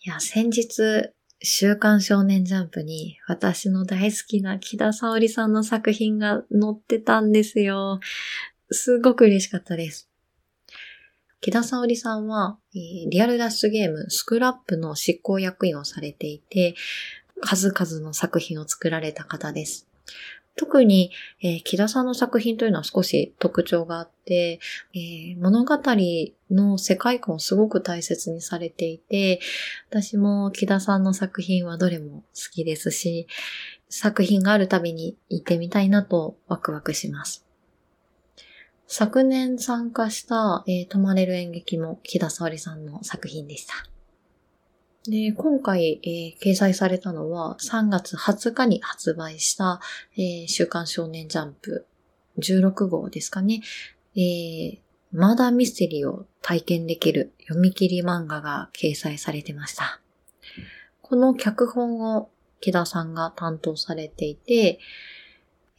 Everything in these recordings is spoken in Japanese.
いや、先日、週刊少年ジャンプに私の大好きな木田沙織さんの作品が載ってたんですよ。すごく嬉しかったです。木田沙織さんは、リアル脱出ゲームスクラップの執行役員をされていて、数々の作品を作られた方です。特に、えー、木田さんの作品というのは少し特徴があって、えー、物語の世界観をすごく大切にされていて、私も木田さんの作品はどれも好きですし、作品があるたびに行ってみたいなとワクワクします。昨年参加した、えー、泊まれる演劇も木田沙織さんの作品でした。で、今回、えー、掲載されたのは3月20日に発売した、えー、週刊少年ジャンプ16号ですかね。えー、マーダーミステリーを体験できる読み切り漫画が掲載されてました。この脚本を木田さんが担当されていて、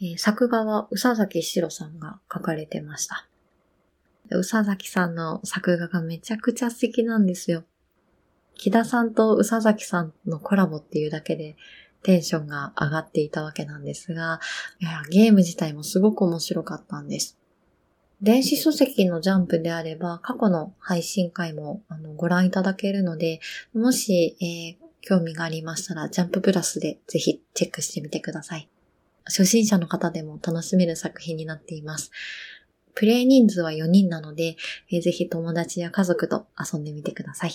え、作画は宇佐崎史郎さんが書かれてました。宇佐崎さんの作画がめちゃくちゃ素敵なんですよ。木田さんと宇佐崎さんのコラボっていうだけでテンションが上がっていたわけなんですが、いやゲーム自体もすごく面白かったんです。電子書籍のジャンプであれば、過去の配信会もあのご覧いただけるので、もし、えー、興味がありましたら、ジャンププラスでぜひチェックしてみてください。初心者の方でも楽しめる作品になっています。プレイ人数は4人なので、えー、ぜひ友達や家族と遊んでみてください。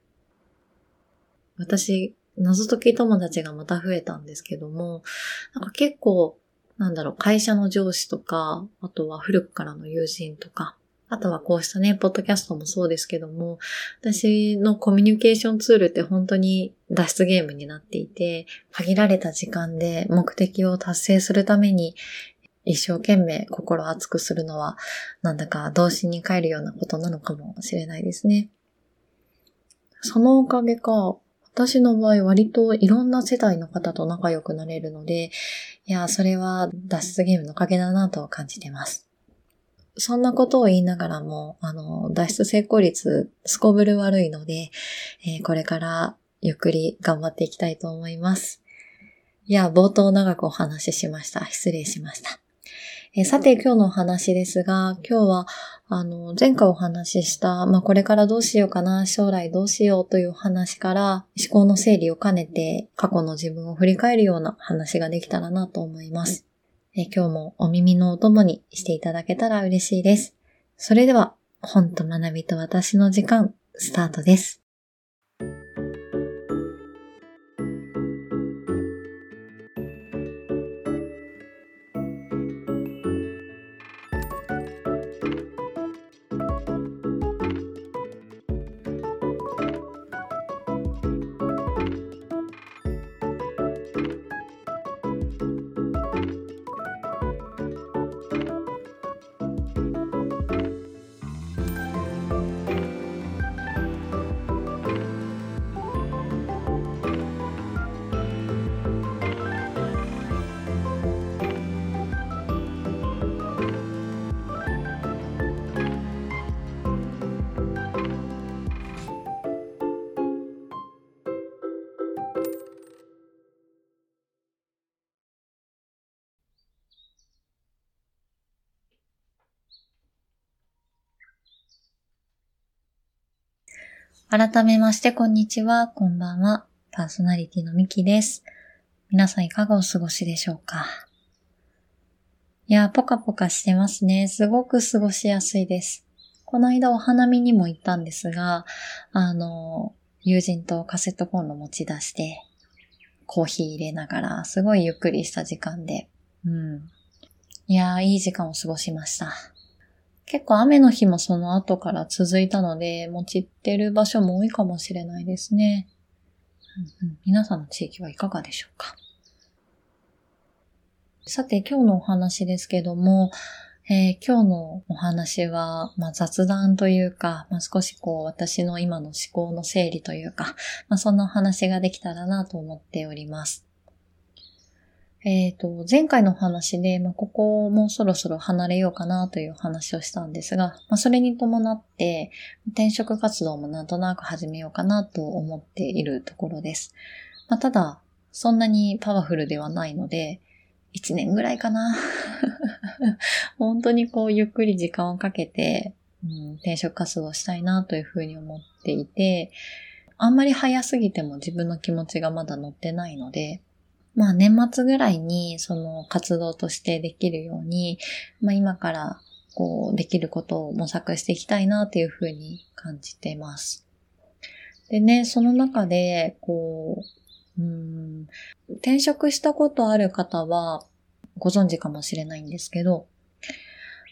私、謎解き友達がまた増えたんですけども、なんか結構、なんだろう、会社の上司とか、あとは古くからの友人とか、あとはこうしたね、ポッドキャストもそうですけども、私のコミュニケーションツールって本当に脱出ゲームになっていて、限られた時間で目的を達成するために、一生懸命心熱くするのは、なんだか童心に帰るようなことなのかもしれないですね。そのおかげか、私の場合割といろんな世代の方と仲良くなれるので、いや、それは脱出ゲームのおかげだなと感じてます。そんなことを言いながらも、あの、脱出成功率、すこぶる悪いので、えー、これからゆっくり頑張っていきたいと思います。いや、冒頭長くお話ししました。失礼しました。えさて今日のお話ですが、今日は、あの、前回お話しした、まあ、これからどうしようかな、将来どうしようという話から、思考の整理を兼ねて、過去の自分を振り返るような話ができたらなと思います。え今日もお耳のお供にしていただけたら嬉しいです。それでは、本と学びと私の時間、スタートです。改めまして、こんにちは、こんばんは。パーソナリティのミキです。皆さんいかがお過ごしでしょうか？いや、ポカポカしてますね。すごく過ごしやすいです。この間お花見にも行ったんですが、あの、友人とカセットコンロ持ち出して、コーヒー入れながら、すごいゆっくりした時間で、うん。いやいい時間を過ごしました。結構雨の日もその後から続いたので、もちってる場所も多いかもしれないですね。うんうん、皆さんの地域はいかがでしょうか？さて今日のお話ですけども、えー、今日のお話は、まあ、雑談というか、まあ、少しこう私の今の思考の整理というか、まあ、そんなお話ができたらなと思っております。えっ、ー、と、前回の話で、まあ、ここもそろそろ離れようかなという話をしたんですが、まあ、それに伴って、転職活動もなんとなく始めようかなと思っているところです。まあ、ただ、そんなにパワフルではないので、1年ぐらいかな。本当にこう、ゆっくり時間をかけて、うん、転職活動したいなというふうに思っていて、あんまり早すぎても自分の気持ちがまだ乗ってないので、まあ年末ぐらいにその活動としてできるように、まあ今からこうできることを模索していきたいなっていうふうに感じています。でね、その中で、こう、うん、転職したことある方はご存知かもしれないんですけど、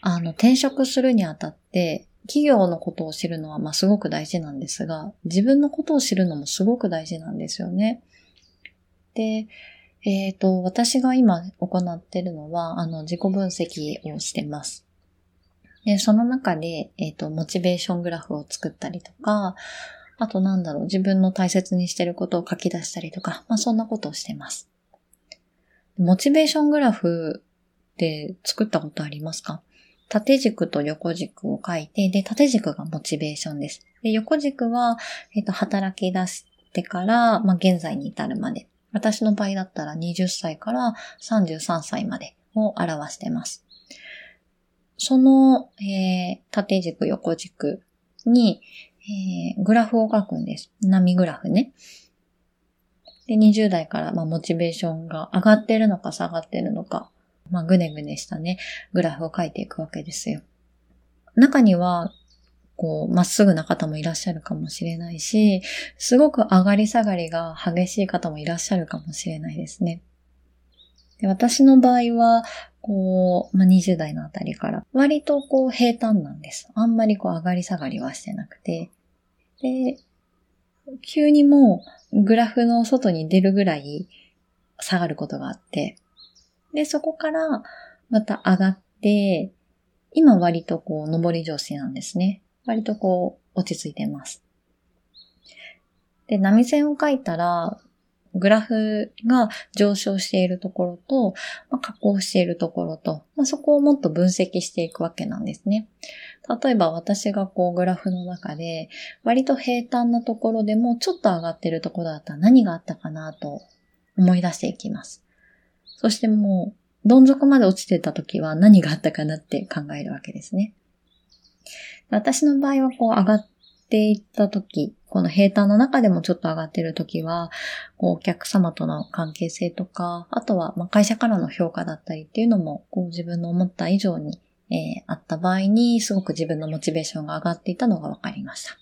あの、転職するにあたって、企業のことを知るのはまあすごく大事なんですが、自分のことを知るのもすごく大事なんですよね。で、えっ、ー、と、私が今行ってるのは、あの、自己分析をしてます。で、その中で、えっ、ー、と、モチベーショングラフを作ったりとか、あとなんだろう、自分の大切にしてることを書き出したりとか、まあそんなことをしてます。モチベーショングラフって作ったことありますか？縦軸と横軸を書いて、で、縦軸がモチベーションです。で、横軸は、えっ、ー、と、働き出してから、まあ、現在に至るまで。私の場合だったら20歳から33歳までを表しています。その、えー、縦軸、横軸に、えー、グラフを書くんです。波グラフね。で、20代から、まあ、モチベーションが上がってるのか下がってるのか、まあ、ぐねぐねしたね、グラフを書いていくわけですよ。中には、こう、まっすぐな方もいらっしゃるかもしれないし、すごく上がり下がりが激しい方もいらっしゃるかもしれないですね。で私の場合は、こう、まあ、20代のあたりから、割とこう平坦なんです。あんまりこう上がり下がりはしてなくて。で、急にもうグラフの外に出るぐらい下がることがあって、で、そこからまた上がって、今割とこう上り調子なんですね。割とこう、落ち着いてます。で、波線を書いたら、グラフが上昇しているところと、まあ、下降しているところと、まあ、そこをもっと分析していくわけなんですね。例えば私がこうグラフの中で割と平坦なところでもちょっと上がってるところだったら何があったかなと思い出していきます。そしてもうどん底まで落ちてた時は何があったかなって考えるわけですね。私の場合はこう上がっていった時、この平坦の中でもちょっと上がってる時は、こうお客様との関係性とか、あとはま会社からの評価だったりっていうのも、こう自分の思った以上に、えー、あった場合に、すごく自分のモチベーションが上がっていたのが分かりました。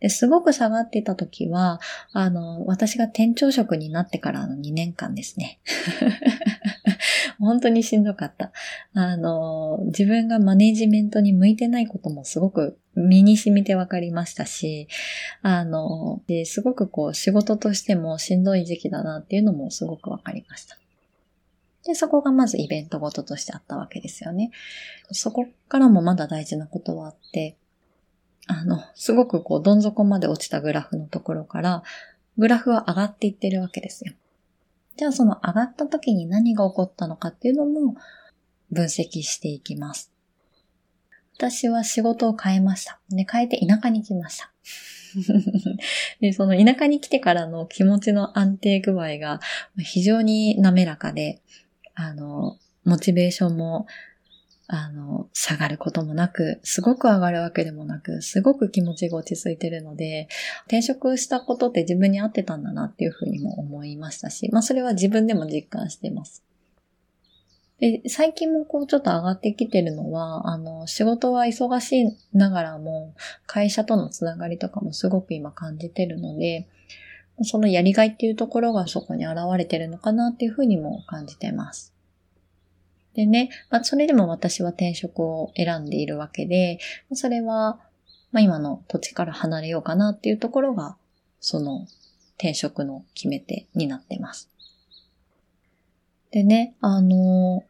ですごく下がっていた時は、あの、私が店長職になってからの2年間ですね。本当にしんどかった。あの、自分がマネジメントに向いてないこともすごく身に染みて分かりましたし、あの、すごくこう仕事としてもしんどい時期だなっていうのもすごく分かりました。で、そこがまずイベントごととしてあったわけですよね。そこからもまだ大事なことはあって、あの、すごくこう、どん底まで落ちたグラフのところから、グラフは上がっていってるわけですよ。じゃあその上がった時に何が起こったのかっていうのも分析していきます。私は仕事を変えました。で、変えて田舎に来ました。で、その田舎に来てからの気持ちの安定具合が非常に滑らかで、あの、モチベーションもあの、下がることもなく、すごく上がるわけでもなく、すごく気持ちが落ち着いてるので、転職したことって自分に合ってたんだなっていうふうにも思いましたし、まあそれは自分でも実感しています。で、最近もこうちょっと上がってきてるのは、あの、仕事は忙しいながらも、会社とのつながりとかもすごく今感じてるので、そのやりがいっていうところがそこに現れてるのかなっていうふうにも感じてます。でね、まあ、それでも私は転職を選んでいるわけで、それは、まあ、今の土地から離れようかなっていうところが、その転職の決め手になってます。でね、あの、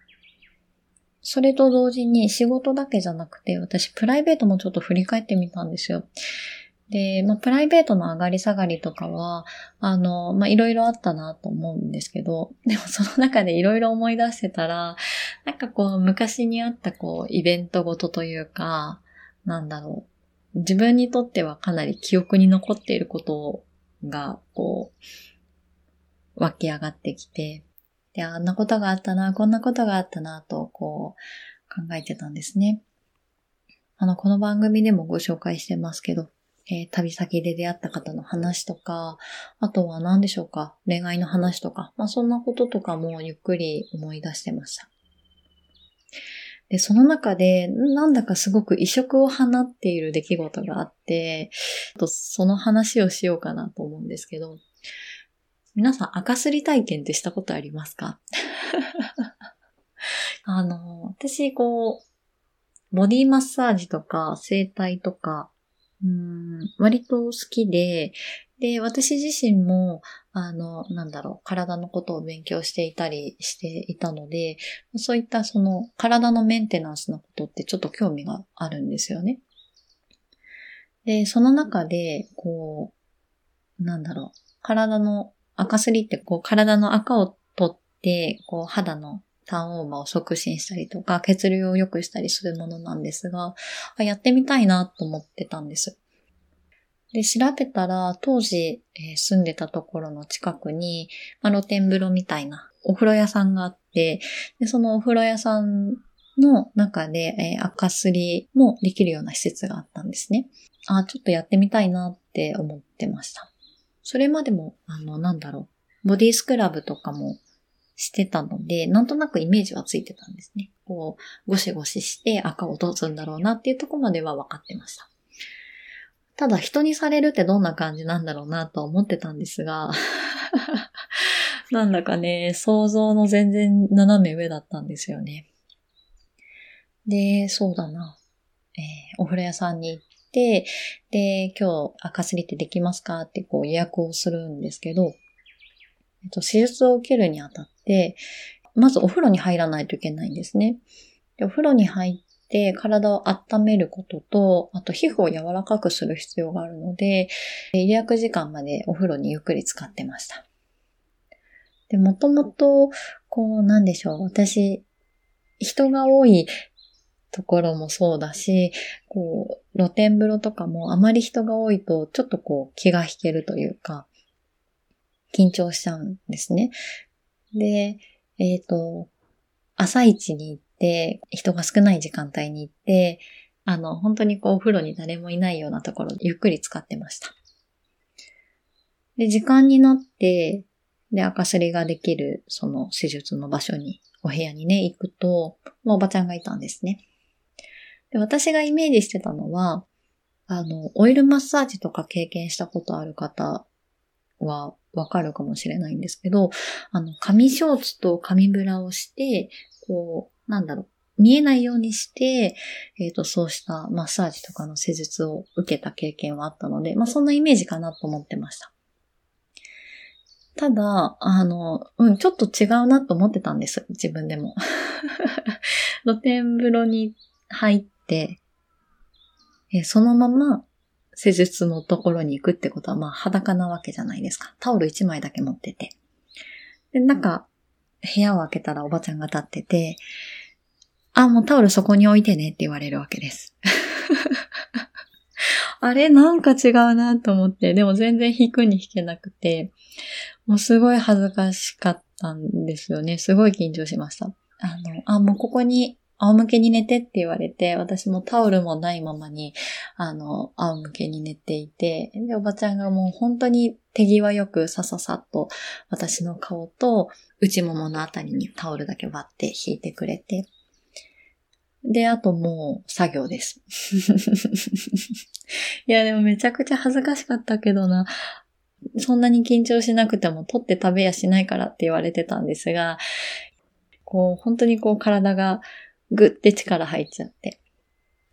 それと同時に仕事だけじゃなくて、私プライベートもちょっと振り返ってみたんですよ。で、まあ、プライベートの上がり下がりとかは、あの、まあ、いろいろあったなと思うんですけど、でもその中でいろいろ思い出してたら、なんかこう、昔にあったこう、イベントごとというか、なんだろう。自分にとってはかなり記憶に残っていることが、こう、湧き上がってきて、で、あんなことがあったな、こんなことがあったな、と、こう、考えてたんですね。あの、この番組でもご紹介してますけど、えー、旅先で出会った方の話とか、あとは何でしょうか、恋愛の話とか、まあそんなこととかもゆっくり思い出してました。で、その中で、なんだかすごく異色を放っている出来事があって、とその話をしようかなと思うんですけど、皆さん赤すり体験ってしたことありますか？あの、私、こう、ボディマッサージとか整体とか、うん割と好きで、で、私自身も、あの、なんだろう、体のことを勉強していたりしていたので、そういったその体のメンテナンスのことってちょっと興味があるんですよね。で、その中で、こう、なんだろう、体の赤すりってこう体の赤を取って、こう肌のターンオーバーを促進したりとか、血流を良くしたりするものなんですが、やってみたいなと思ってたんです。で、調べたら、当時、えー、住んでたところの近くに、まあ、露天風呂みたいなお風呂屋さんがあって、でそのお風呂屋さんの中で、えー、赤すりもできるような施設があったんですね。あ、ちょっとやってみたいなって思ってました。それまでも、あの、なんだろう、ボディスクラブとかもしてたので、なんとなくイメージはついてたんですね。こう、ゴシゴシして赤をどうすんだろうなっていうとこまでは分かってました。ただ人にされるってどんな感じなんだろうなと思ってたんですが なんだかね、想像の全然斜め上だったんですよね。で、そうだな。えー、お風呂屋さんに行って、で、今日赤すりってできますかってこう予約をするんですけど、えっと、手術を受けるにあたって、まずお風呂に入らないといけないんですね。でお風呂に入って体を温めることと、あと皮膚を柔らかくする必要があるので、予約時間までお風呂にゆっくり使ってました。で、もともと、こう、なんでしょう、私、人が多いところもそうだし、こう、露天風呂とかもあまり人が多いと、ちょっとこう、気が引けるというか、緊張しちゃうんですね。で、えっ、ー、と、朝一に行って、人が少ない時間帯に行って、あの、本当にこう、お風呂に誰もいないようなところゆっくり使ってました。で、時間になって、で、赤すりができる、その手術の場所に、お部屋にね、行くと、もうおばちゃんがいたんですね。で、私がイメージしてたのは、あの、オイルマッサージとか経験したことある方はわかるかもしれないんですけど、あの、紙ショーツと紙ブラをして、こう、なんだろう、見えないようにして、えっ、ー、と、そうしたマッサージとかの施術を受けた経験はあったので、まあそんなイメージかなと思ってました。ただ、あの、うん、ちょっと違うなと思ってたんです。自分でも。露天風呂に入って、えそのまま施術のところに行くってことは、まあ裸なわけじゃないですか。タオル1枚だけ持ってて。で、なんか、部屋を開けたらおばちゃんが立ってて、あ、もうタオルそこに置いてねって言われるわけです。あれなんか違うなと思って、でも全然引くに引けなくて、もうすごい恥ずかしかったんですよね。すごい緊張しました。あの、あ、もうここに仰向けに寝てって言われて、私もタオルもないままに、あの、仰向けに寝ていて、で、おばちゃんがもう本当に手際よくさささっと私の顔と内もものあたりにタオルだけ割って引いてくれて、で、あともう作業です。いや、でもめちゃくちゃ恥ずかしかったけどな。そんなに緊張しなくても取って食べやしないからって言われてたんですが、こう、本当にこう体がぐって力入っちゃって。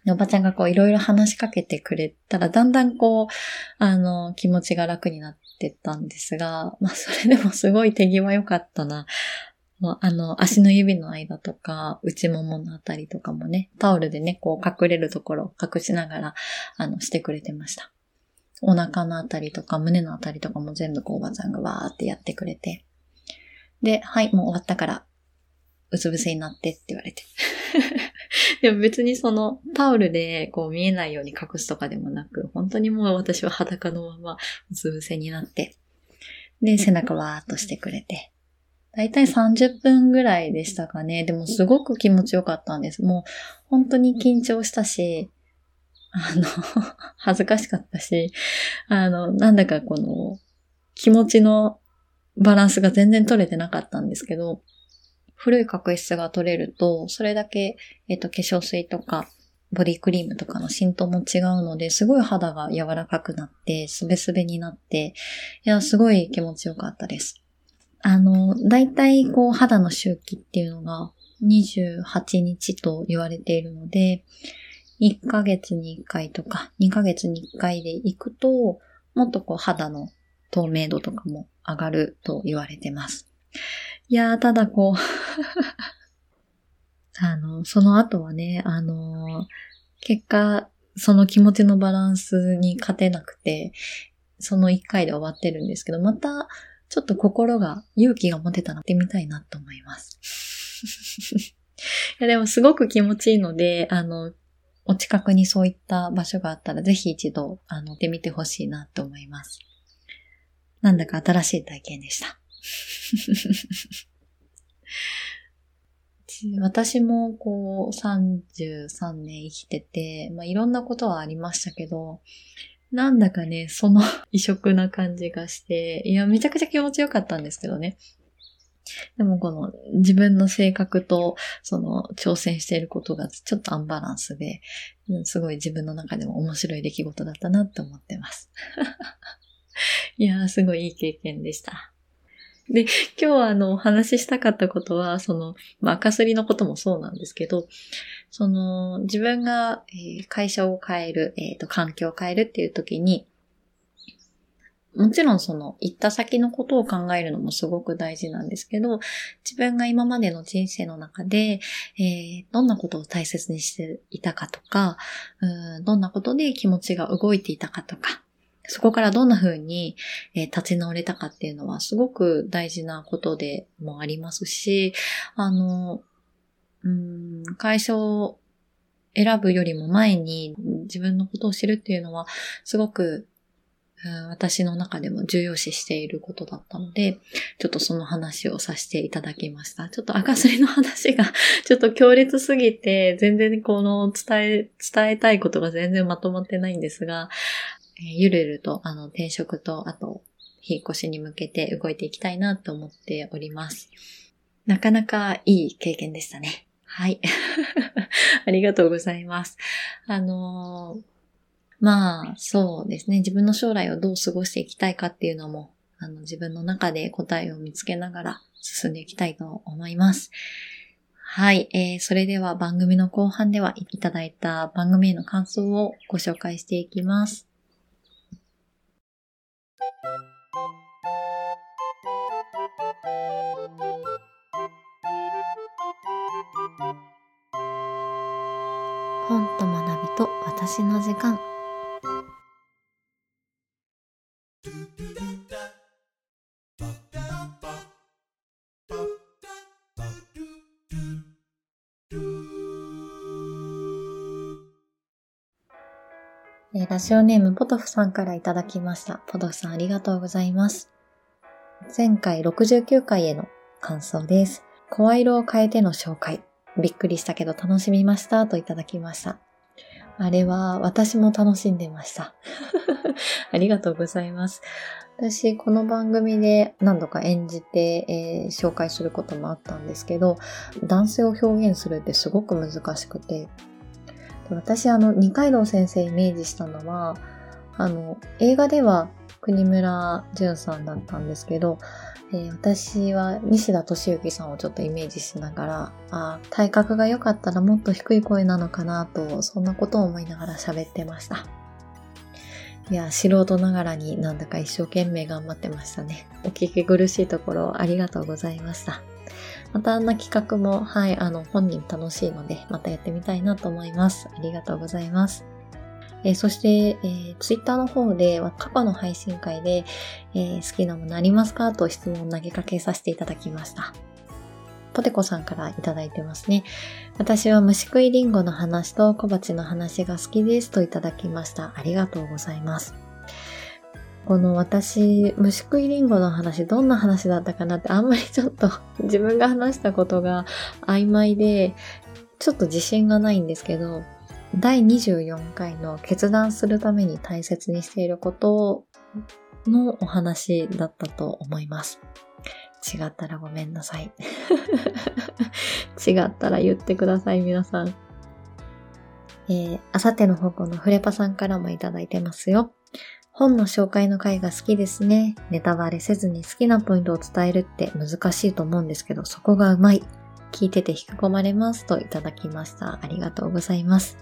おばちゃんがこういろいろ話しかけてくれたら、だんだんこう、あの、気持ちが楽になってったんですが、まあそれでもすごい手際良かったな。あの、足の指の間とか、内もものあたりとかもね、タオルでね、こう隠れるところを隠しながら、あの、してくれてました。お腹のあたりとか胸のあたりとかも全部こうおばちゃんがわーってやってくれて。で、はい、もう終わったから、うつ伏せになってって言われて。でも別にそのタオルでこう見えないように隠すとかでもなく、本当にもう私は裸のままうつ伏せになって、で、背中わーっとしてくれて。だいたい30分ぐらいでしたかね。でもすごく気持ちよかったんです。もう本当に緊張したし、あの 恥ずかしかったし、あの、なんだかこの気持ちのバランスが全然取れてなかったんですけど、古い角質が取れると、それだけ、えっと、化粧水とか、ボディクリームとかの浸透も違うので、すごい肌が柔らかくなって、すべすべになって、いや、すごい気持ちよかったです。あの、だいたいこう肌の周期っていうのが28日と言われているので、1ヶ月に1回とか2ヶ月に1回で行くと、もっとこう肌の透明度とかも上がると言われてます。いやー、ただこう あの、その後はね、あの、結果、その気持ちのバランスに勝てなくて、その一回で終わってるんですけど、また、ちょっと心が、勇気が持てたらってみたいなと思います。いや、でもすごく気持ちいいので、あの、お近くにそういった場所があったら、ぜひ一度、あの、てみてほしいなと思います。なんだか新しい体験でした。私もこう33年生きてて、まあ、いろんなことはありましたけど、なんだかね、その 異色な感じがして、いや、めちゃくちゃ気持ちよかったんですけどね。でもこの自分の性格とその挑戦していることがちょっとアンバランスで、すごい自分の中でも面白い出来事だったなって思ってます。いやすごいいい経験でした。で、今日はあの、お話ししたかったことは、その、まあ、赤すりのこともそうなんですけど、その、自分が、えー、会社を変える、えっ、ー、と、環境を変えるっていう時に、もちろんその、行った先のことを考えるのもすごく大事なんですけど、自分が今までの人生の中で、えー、どんなことを大切にしていたかとか、うん、どんなことで気持ちが動いていたかとか、そこからどんな風に、え、立ち直れたかっていうのはすごく大事なことでもありますし、あの、うん、会社を選ぶよりも前に自分のことを知るっていうのはすごく、うん、私の中でも重要視していることだったので、ちょっとその話をさせていただきました。ちょっと赤すりの話が ちょっと強烈すぎて、全然この伝え、伝えたいことが全然まとまってないんですが、えー、ゆるゆると、あの、転職と、あと、引っ越しに向けて動いていきたいなと思っております。なかなかいい経験でしたね。はい。ありがとうございます。あのー、まあ、そうですね。自分の将来をどう過ごしていきたいかっていうのも、あの、自分の中で答えを見つけながら進んでいきたいと思います。はい、えー、それでは番組の後半ではいただいた番組への感想をご紹介していきます。本と学びと私の時間ラジオネームポトフさんからいただきました。ポトフさんありがとうございます。前回69回への感想です。声色を変えての紹介。びっくりしたけど楽しみましたといただきました。あれは私も楽しんでました。ありがとうございます。私、この番組で何度か演じて、えー、紹介することもあったんですけど、男性を表現するってすごく難しくて、私、あの、二階堂先生イメージしたのは、あの、映画では国村淳さんだったんですけど、えー、私は西田敏行さんをちょっとイメージしながら、あ体格が良かったらもっと低い声なのかなと、そんなことを思いながら喋ってました。いや、素人ながらになんだか一生懸命頑張ってましたね。お聞き苦しいところありがとうございました。またあんな企画も、はい、あの、本人楽しいので、またやってみたいなと思います。ありがとうございます。えー、そして、えー、ツイッターの方で過去の配信会で、えー、好きなものありますか？と質問を投げかけさせていただきました。ポテコさんからいただいてますね。私は虫食いリンゴの話と小鉢の話が好きですといただきました。ありがとうございます。この私、虫食いリンゴの話、どんな話だったかなってあんまりちょっと自分が話したことが曖昧で、ちょっと自信がないんですけど、第24回の決断するために大切にしていることのお話だったと思います。違ったらごめんなさい。違ったら言ってください、皆さん。えー、あさての方向のフレパさんからもいただいてますよ。本の紹介の回が好きですね。ネタバレせずに好きなポイントを伝えるって難しいと思うんですけど、そこがうまい。聞いてて引き込まれますといただきました。ありがとうございます。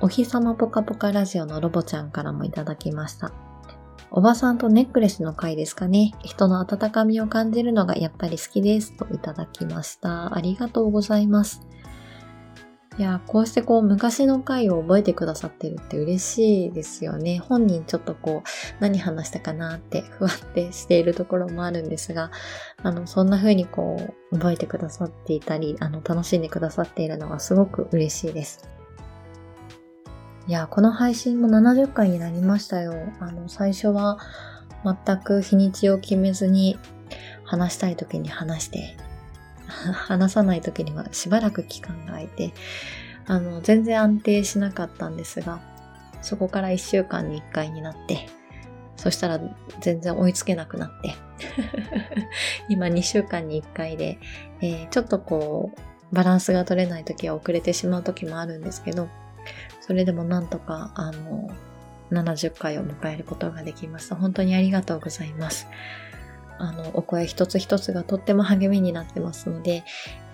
お日様ぽかぽかラジオのロボちゃんからもいただきました。おばさんとネックレスの回ですかね。人の温かみを感じるのがやっぱり好きです。といただきました。ありがとうございます。いや、こうしてこう昔の回を覚えてくださってるって嬉しいですよね。本人ちょっとこう何話したかなって不安定しているところもあるんですが、あの、そんな風にこう覚えてくださっていたり、あの、楽しんでくださっているのがすごく嬉しいです。いや、この配信も70回になりましたよ。あの、最初は全く日にちを決めずに話したい時に話して、話さない時にはしばらく期間が空いて、あの、全然安定しなかったんですが、そこから1週間に1回になって、そしたら全然追いつけなくなって 今2週間に1回で、えー、ちょっとこう、バランスが取れない時は遅れてしまう時もあるんですけど、それでもなんとか、あの、70回を迎えることができました。本当にありがとうございます。あの、お声一つ一つがとっても励みになってますので、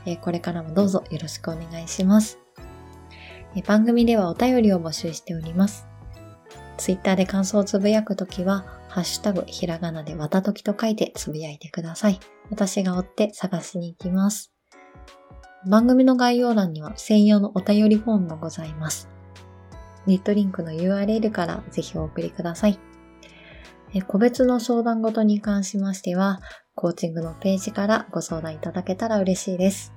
えこれからもどうぞよろしくお願いします。え番組ではお便りを募集しております。ツイッターで感想をつぶやくときは、ハッシュタグひらがなでわたときと書いてつぶやいてください。私が追って探しに行きます。番組の概要欄には専用のお便りフォームもございます。ネットリンクの URL からぜひお送りください。個別の相談ごとに関しましては、コーチングのページからご相談いただけたら嬉しいです。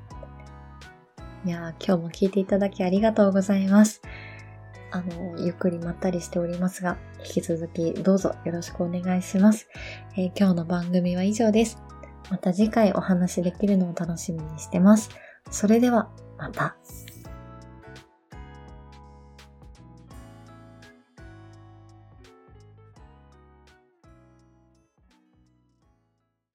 いやー、今日も聞いていただきありがとうございます。あの、ゆっくりまったりしておりますが、引き続きどうぞよろしくお願いします。えー、今日の番組は以上です。また次回お話できるのを楽しみにしてます。それでは、また。